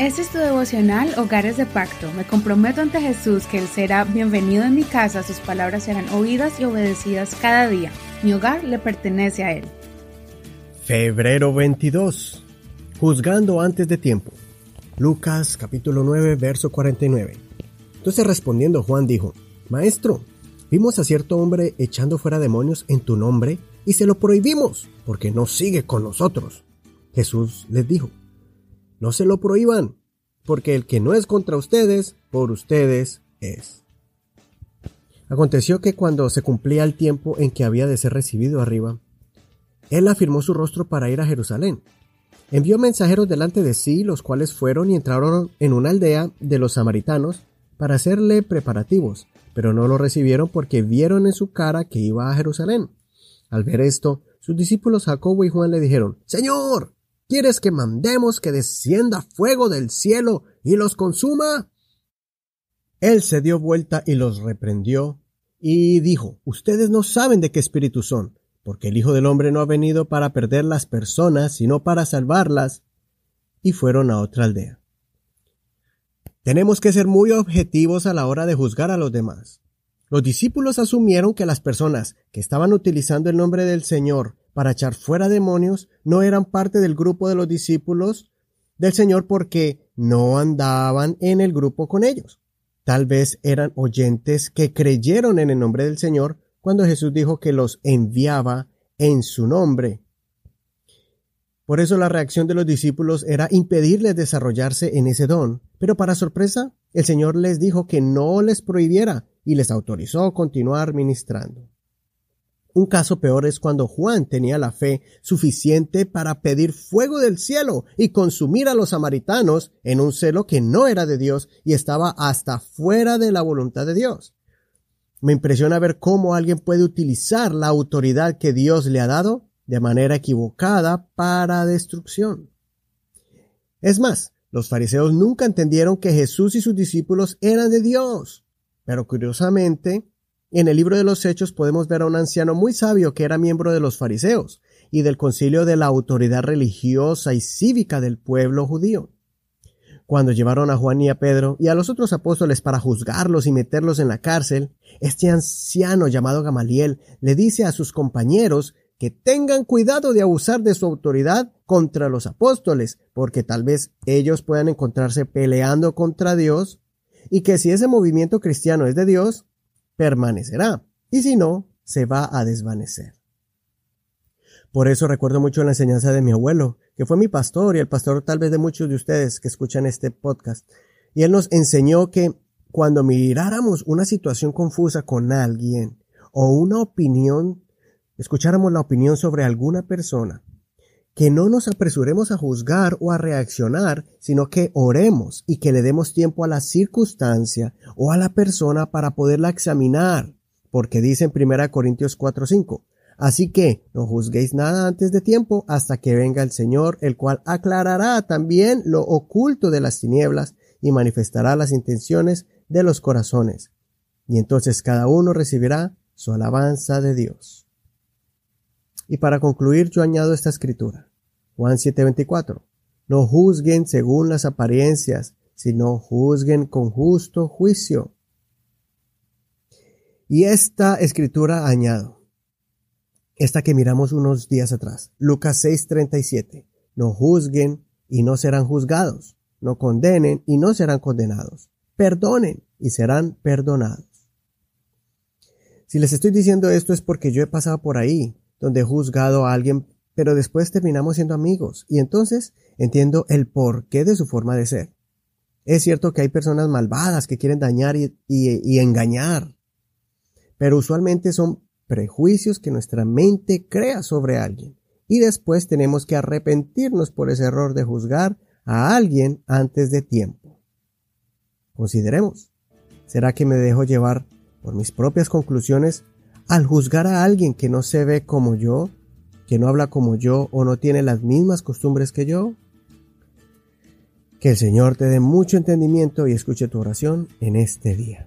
Este es tu devocional Hogares de Pacto. Me comprometo ante Jesús que Él será bienvenido en mi casa, sus palabras serán oídas y obedecidas cada día. Mi hogar le pertenece a Él. Febrero 22. Juzgando antes de tiempo. Lucas capítulo 9, verso 49. Entonces respondiendo Juan dijo, Maestro, vimos a cierto hombre echando fuera demonios en tu nombre y se lo prohibimos porque no sigue con nosotros. Jesús les dijo, no se lo prohíban, porque el que no es contra ustedes, por ustedes es. Aconteció que cuando se cumplía el tiempo en que había de ser recibido arriba, él afirmó su rostro para ir a Jerusalén. Envió mensajeros delante de sí, los cuales fueron y entraron en una aldea de los samaritanos para hacerle preparativos, pero no lo recibieron porque vieron en su cara que iba a Jerusalén. Al ver esto, sus discípulos Jacobo y Juan le dijeron, Señor, ¿Quieres que mandemos que descienda fuego del cielo y los consuma? Él se dio vuelta y los reprendió y dijo, Ustedes no saben de qué espíritu son, porque el Hijo del Hombre no ha venido para perder las personas, sino para salvarlas. Y fueron a otra aldea. Tenemos que ser muy objetivos a la hora de juzgar a los demás. Los discípulos asumieron que las personas que estaban utilizando el nombre del Señor para echar fuera demonios no eran parte del grupo de los discípulos del Señor porque no andaban en el grupo con ellos. Tal vez eran oyentes que creyeron en el nombre del Señor cuando Jesús dijo que los enviaba en su nombre. Por eso la reacción de los discípulos era impedirles desarrollarse en ese don, pero para sorpresa, el Señor les dijo que no les prohibiera y les autorizó continuar ministrando. Un caso peor es cuando Juan tenía la fe suficiente para pedir fuego del cielo y consumir a los samaritanos en un celo que no era de Dios y estaba hasta fuera de la voluntad de Dios. Me impresiona ver cómo alguien puede utilizar la autoridad que Dios le ha dado de manera equivocada para destrucción. Es más, los fariseos nunca entendieron que Jesús y sus discípulos eran de Dios. Pero curiosamente, en el libro de los Hechos podemos ver a un anciano muy sabio que era miembro de los fariseos y del concilio de la autoridad religiosa y cívica del pueblo judío. Cuando llevaron a Juan y a Pedro y a los otros apóstoles para juzgarlos y meterlos en la cárcel, este anciano llamado Gamaliel le dice a sus compañeros que tengan cuidado de abusar de su autoridad contra los apóstoles, porque tal vez ellos puedan encontrarse peleando contra Dios, y que si ese movimiento cristiano es de Dios, permanecerá, y si no, se va a desvanecer. Por eso recuerdo mucho la enseñanza de mi abuelo, que fue mi pastor y el pastor tal vez de muchos de ustedes que escuchan este podcast. Y él nos enseñó que cuando miráramos una situación confusa con alguien o una opinión, escucháramos la opinión sobre alguna persona, que no nos apresuremos a juzgar o a reaccionar, sino que oremos y que le demos tiempo a la circunstancia o a la persona para poderla examinar, porque dice en 1 Corintios 4:5, Así que no juzguéis nada antes de tiempo hasta que venga el Señor, el cual aclarará también lo oculto de las tinieblas y manifestará las intenciones de los corazones. Y entonces cada uno recibirá su alabanza de Dios. Y para concluir yo añado esta escritura. Juan 7:24. No juzguen según las apariencias, sino juzguen con justo juicio. Y esta escritura añado, esta que miramos unos días atrás, Lucas 6:37. No juzguen y no serán juzgados, no condenen y no serán condenados, perdonen y serán perdonados. Si les estoy diciendo esto es porque yo he pasado por ahí, donde he juzgado a alguien, pero después terminamos siendo amigos y entonces entiendo el porqué de su forma de ser. Es cierto que hay personas malvadas que quieren dañar y, y engañar, pero usualmente son prejuicios que nuestra mente crea sobre alguien y después tenemos que arrepentirnos por ese error de juzgar a alguien antes de tiempo. Consideremos, ¿será que me dejo llevar por mis propias conclusiones al juzgar a alguien que no se ve como yo, que no habla como yo o no tiene las mismas costumbres que yo? Que el Señor te dé mucho entendimiento y escuche tu oración en este día.